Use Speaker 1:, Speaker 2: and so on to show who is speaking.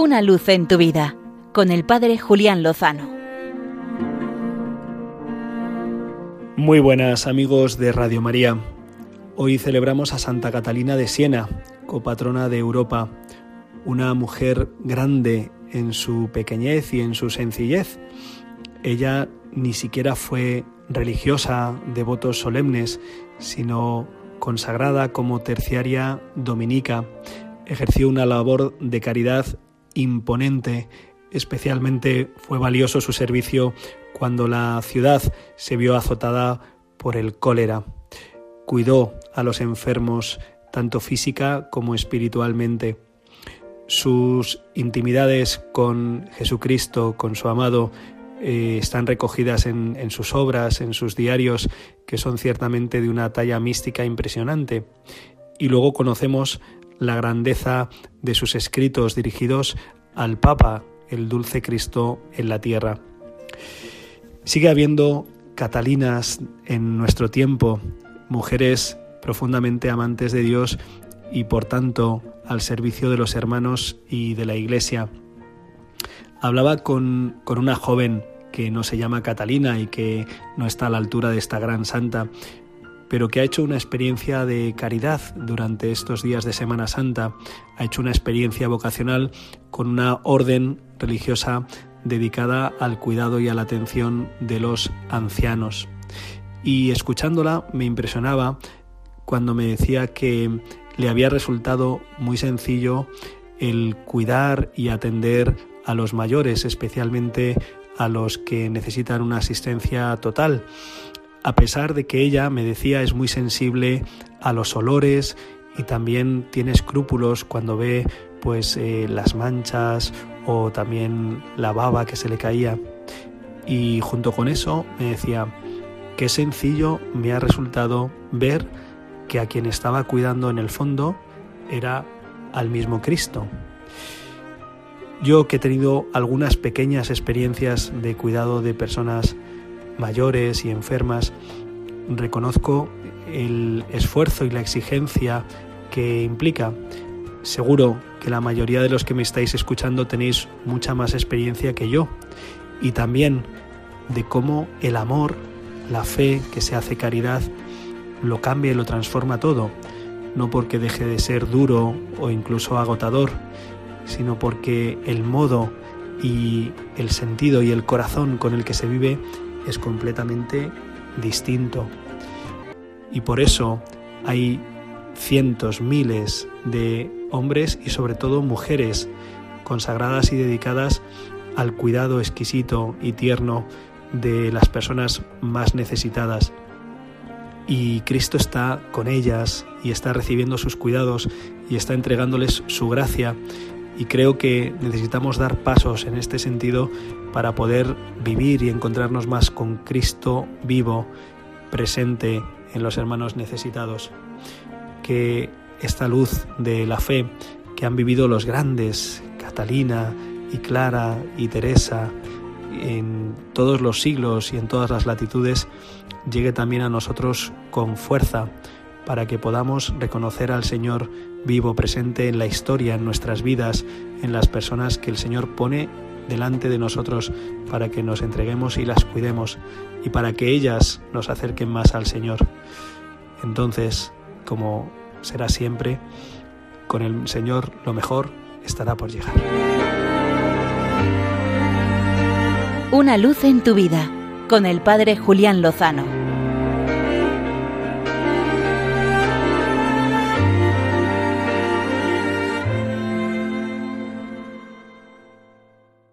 Speaker 1: Una luz en tu vida con el Padre Julián Lozano.
Speaker 2: Muy buenas amigos de Radio María. Hoy celebramos a Santa Catalina de Siena, copatrona de Europa, una mujer grande en su pequeñez y en su sencillez. Ella ni siquiera fue religiosa de votos solemnes, sino consagrada como terciaria dominica. Ejerció una labor de caridad imponente. Especialmente fue valioso su servicio cuando la ciudad se vio azotada por el cólera. Cuidó a los enfermos tanto física como espiritualmente. Sus intimidades con Jesucristo, con su amado, eh, están recogidas en, en sus obras, en sus diarios, que son ciertamente de una talla mística impresionante. Y luego conocemos la grandeza de sus escritos dirigidos al Papa, el dulce Cristo en la tierra. Sigue habiendo Catalinas en nuestro tiempo, mujeres profundamente amantes de Dios y por tanto al servicio de los hermanos y de la Iglesia. Hablaba con, con una joven que no se llama Catalina y que no está a la altura de esta gran santa, pero que ha hecho una experiencia de caridad durante estos días de Semana Santa, ha hecho una experiencia vocacional con una orden religiosa dedicada al cuidado y a la atención de los ancianos. Y escuchándola me impresionaba cuando me decía que le había resultado muy sencillo el cuidar y atender a los mayores, especialmente a los que necesitan una asistencia total a pesar de que ella, me decía, es muy sensible a los olores y también tiene escrúpulos cuando ve pues eh, las manchas o también la baba que se le caía. Y junto con eso me decía, qué sencillo me ha resultado ver que a quien estaba cuidando en el fondo era al mismo Cristo. Yo que he tenido algunas pequeñas experiencias de cuidado de personas mayores y enfermas, reconozco el esfuerzo y la exigencia que implica. Seguro que la mayoría de los que me estáis escuchando tenéis mucha más experiencia que yo y también de cómo el amor, la fe que se hace caridad, lo cambia y lo transforma todo, no porque deje de ser duro o incluso agotador, sino porque el modo y el sentido y el corazón con el que se vive es completamente distinto. Y por eso hay cientos, miles de hombres y sobre todo mujeres consagradas y dedicadas al cuidado exquisito y tierno de las personas más necesitadas. Y Cristo está con ellas y está recibiendo sus cuidados y está entregándoles su gracia y creo que necesitamos dar pasos en este sentido para poder vivir y encontrarnos más con Cristo vivo, presente en los hermanos necesitados. Que esta luz de la fe que han vivido los grandes, Catalina y Clara y Teresa, en todos los siglos y en todas las latitudes, llegue también a nosotros con fuerza para que podamos reconocer al Señor vivo, presente en la historia, en nuestras vidas, en las personas que el Señor pone delante de nosotros para que nos entreguemos y las cuidemos y para que ellas nos acerquen más al Señor. Entonces, como será siempre, con el Señor lo mejor estará por llegar.
Speaker 1: Una luz en tu vida con el Padre Julián Lozano.